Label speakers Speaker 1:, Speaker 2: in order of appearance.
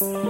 Speaker 1: Right